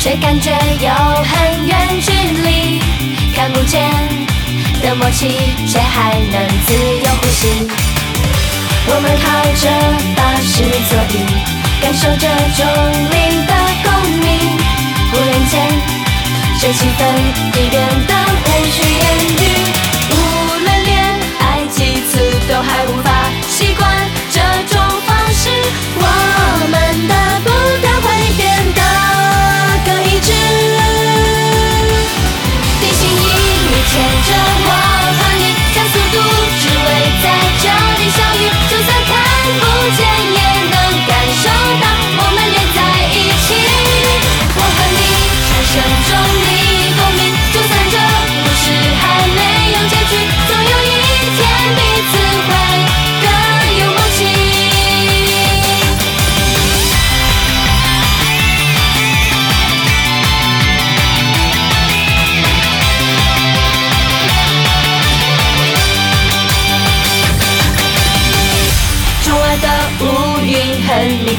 却感觉有很远距离，看不见的默契，却还能自由呼吸。我们靠着巴士座椅，感受着重力的共鸣，忽然间，这气氛已变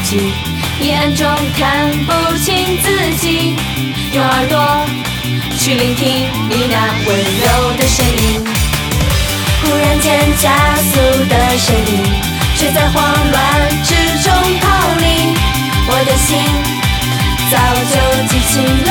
很密集，夜暗中看不清自己。用耳朵去聆听你那温柔的声音，忽然间加速的声音，却在慌乱之中逃离。我的心早就记起